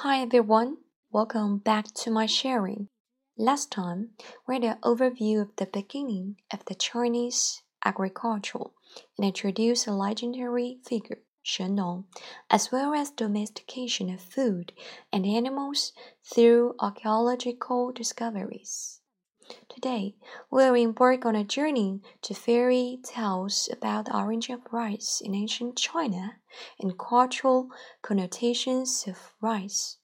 Hi everyone, welcome back to my sharing. Last time, we had an overview of the beginning of the Chinese agriculture and introduced a legendary figure, Shen Nong, as well as domestication of food and animals through archaeological discoveries. Today, we'll embark on a journey to fairy tales about the origin of rice in ancient China and cultural connotations of rice.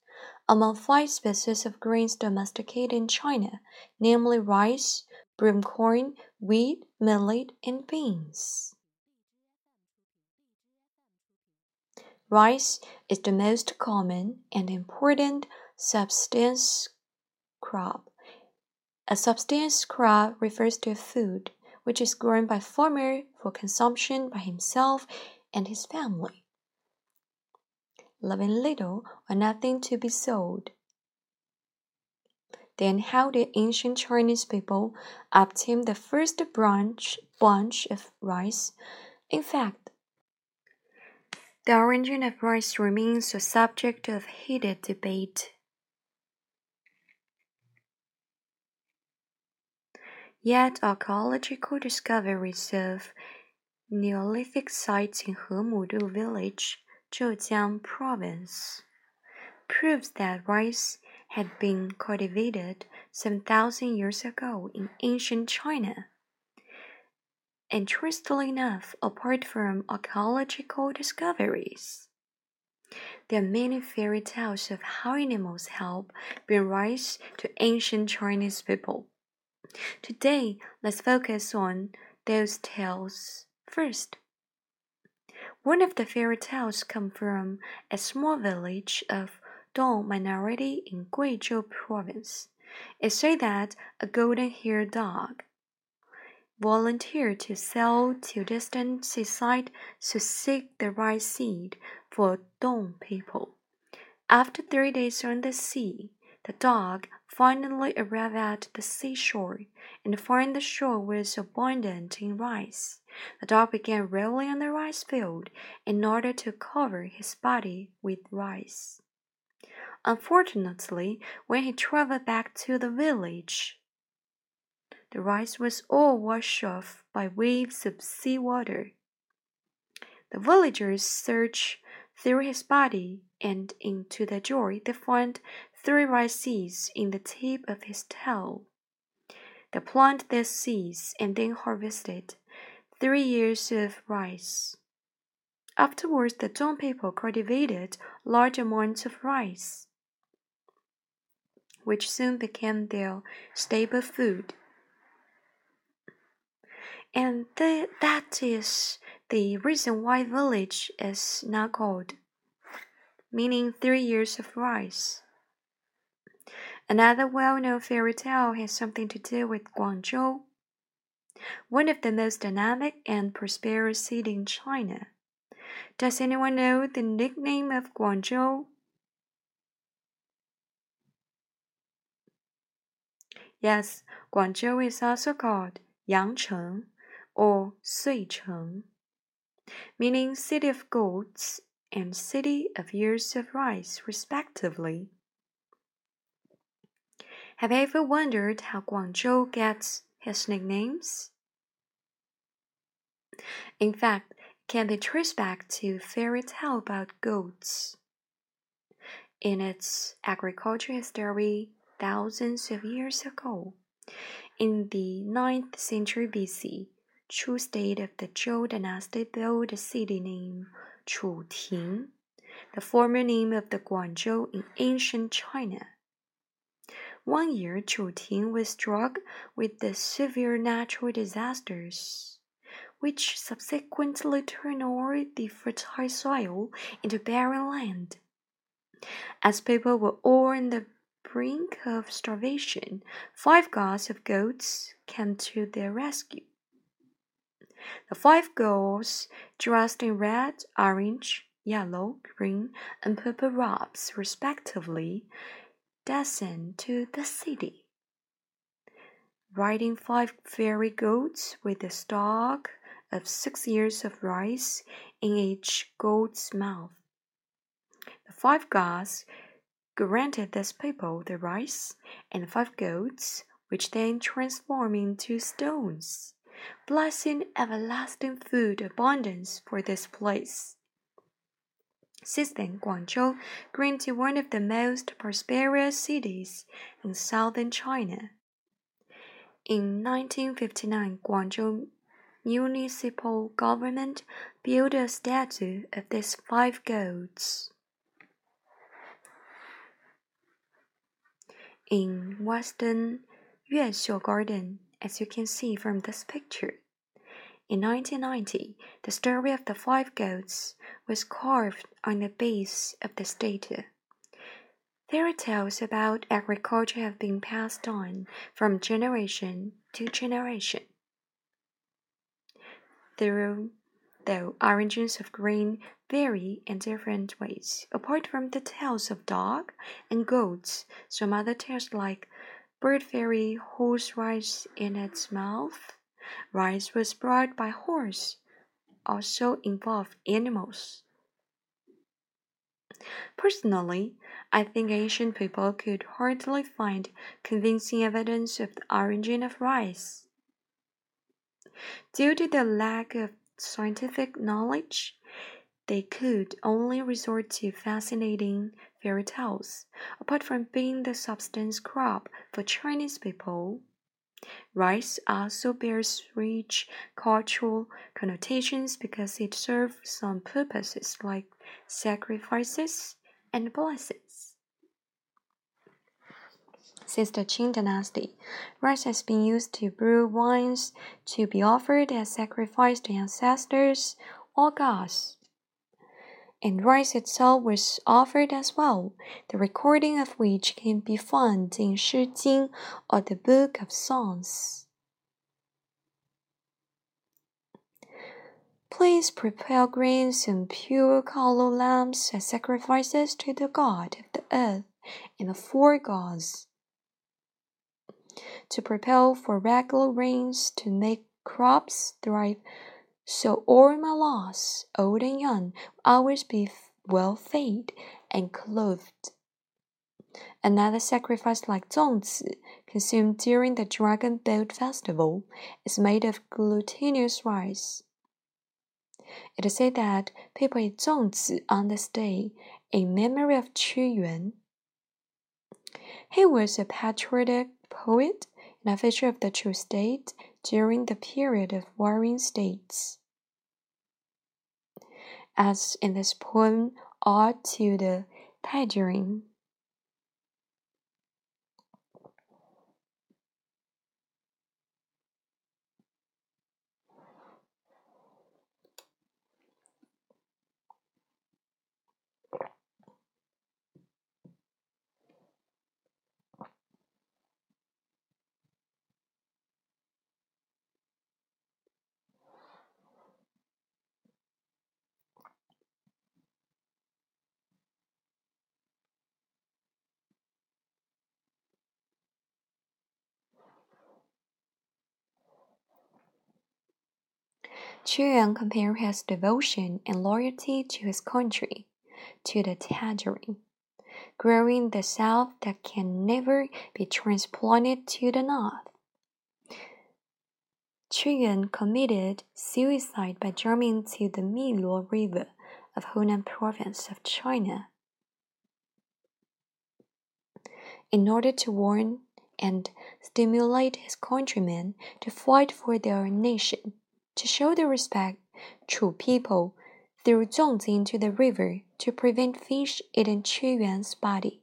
Among five species of grains domesticated in China, namely rice, broom corn, wheat, millet, and beans. Rice is the most common and important subsistence crop a subsistence crop refers to food which is grown by farmer for consumption by himself and his family, leaving little or nothing to be sold. Then how did ancient Chinese people obtain the first branch bunch of rice? In fact, the origin of rice remains a subject of heated debate. Yet archaeological discoveries of Neolithic sites in Hemudu village, Zhejiang province, proves that rice had been cultivated 7,000 years ago in ancient China. Interestingly enough, apart from archaeological discoveries, there are many fairy tales of how animals help bring rice to ancient Chinese people. Today, let's focus on those tales first. One of the fairy tales comes from a small village of Dong minority in Guizhou province. It says that a golden-haired dog volunteered to sail to distant seaside to seek the right seed for Dong people. After three days on the sea, the dog finally arrived at the seashore and found the shore was abundant in rice. The dog began rolling on the rice field in order to cover his body with rice. Unfortunately, when he traveled back to the village, the rice was all washed off by waves of sea water. The villagers searched through his body and into the jar they found three rice seeds in the tip of his tail. They planted their seeds and then harvested three years of rice. Afterwards, the Dong people cultivated large amounts of rice, which soon became their staple food. And th that is the reason why village is now called, meaning three years of rice. Another well-known fairy tale has something to do with Guangzhou, one of the most dynamic and prosperous cities in China. Does anyone know the nickname of Guangzhou? Yes, Guangzhou is also called Yangcheng or Suicheng, meaning city of goats and city of years of rice, respectively. Have you ever wondered how Guangzhou gets his nicknames? In fact, it can be traced back to fairy tale about goats. In its agricultural history, thousands of years ago, in the 9th century BC, Chu state of the Zhou dynasty built a city named Chuting, the former name of the Guangzhou in ancient China. One year, Chuting was struck with the severe natural disasters, which subsequently turned all the fertile soil into barren land. As people were all on the brink of starvation, five gods of goats came to their rescue. The five girls, dressed in red, orange, yellow, green, and purple robes, respectively, descend to the city, riding five fairy goats with a stalk of six ears of rice in each goat's mouth. The five gods granted this people the rice and five goats, which then transformed into stones, blessing everlasting food abundance for this place. Since then, Guangzhou grew into one of the most prosperous cities in southern China. In 1959, Guangzhou municipal government built a statue of these five goats. In Western Yuexiu Garden, as you can see from this picture, in 1990, the story of the five goats was carved on the base of the statue. Fairy tales about agriculture have been passed on from generation to generation. Through though origins of grain vary in different ways. Apart from the tales of dog and goats, some other tales like bird fairy holds rice in its mouth Rice was brought by horse also involved animals. Personally, I think ancient people could hardly find convincing evidence of the origin of rice. Due to the lack of scientific knowledge, they could only resort to fascinating fairy tales. Apart from being the subsistence crop for Chinese people, Rice also bears rich cultural connotations because it serves some purposes like sacrifices and blessings. Since the Qing dynasty, rice has been used to brew wines to be offered as sacrifice to ancestors or gods and rice itself was offered as well, the recording of which can be found in Shi Jing or the Book of Songs. Please prepare grains and pure color lamps as sacrifices to the god of the earth and the four gods. To prepare for regular rains to make crops thrive so all my loss, old and young, always be well fed and clothed. Another sacrifice like zongzi, consumed during the Dragon Boat Festival, is made of glutinous rice. It is said that people eat zongzi on this day in memory of Qu Yuan. He was a patriotic poet and a figure of the Chu state during the period of warring states. As in this poem, Ode to the Tangerine. Yuan compared his devotion and loyalty to his country to the tangerine, growing the south that can never be transplanted to the north. Yuan committed suicide by jumping into the Miluo River of Hunan province of China. In order to warn and stimulate his countrymen to fight for their nation, to show their respect, Chu people threw zongzi into the river to prevent fish eating Qu Yuan's body.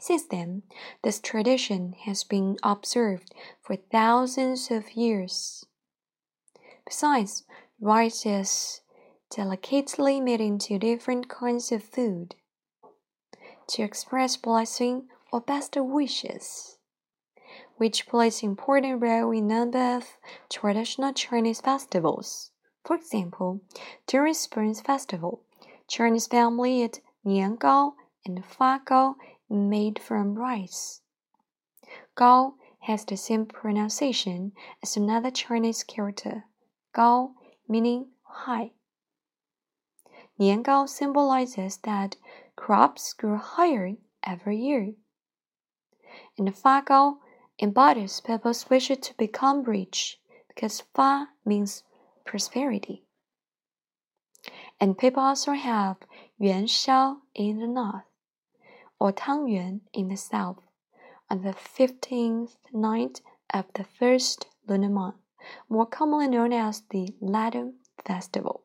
Since then, this tradition has been observed for thousands of years. Besides, rice is delicately made into different kinds of food to express blessing or best wishes which plays important role in a number of traditional Chinese festivals. For example, during Spring Festival, Chinese family eat niangao and fa gao made from rice. Gao has the same pronunciation as another Chinese character, Gao meaning high. Niangao symbolizes that crops grow higher every year. And Fagao embodies people's wish to become rich because Fa means prosperity. And people also have Yuanxiao in the north or Tang Yuan in the south on the 15th night of the first lunar month, more commonly known as the Lantern Festival.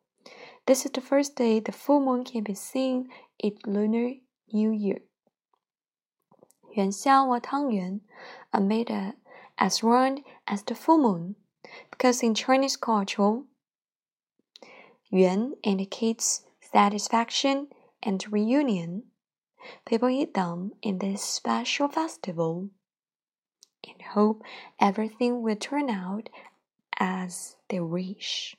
This is the first day the full moon can be seen in Lunar New Year. Yuanxiao or Tangyuan are made as round as the full moon because in Chinese culture, Yuan indicates satisfaction and reunion. People eat them in this special festival and hope everything will turn out as they wish.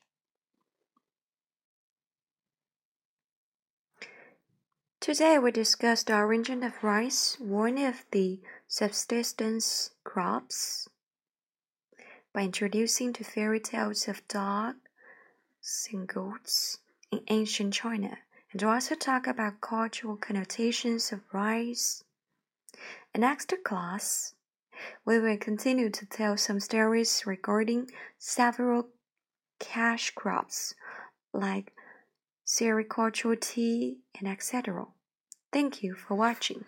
Today we discussed the origin of rice, one of the subsistence crops, by introducing the fairy tales of dogs and goats in ancient China, and also talk about cultural connotations of rice. In next class, we will continue to tell some stories regarding several cash crops like sericultural tea and etc. Thank you for watching.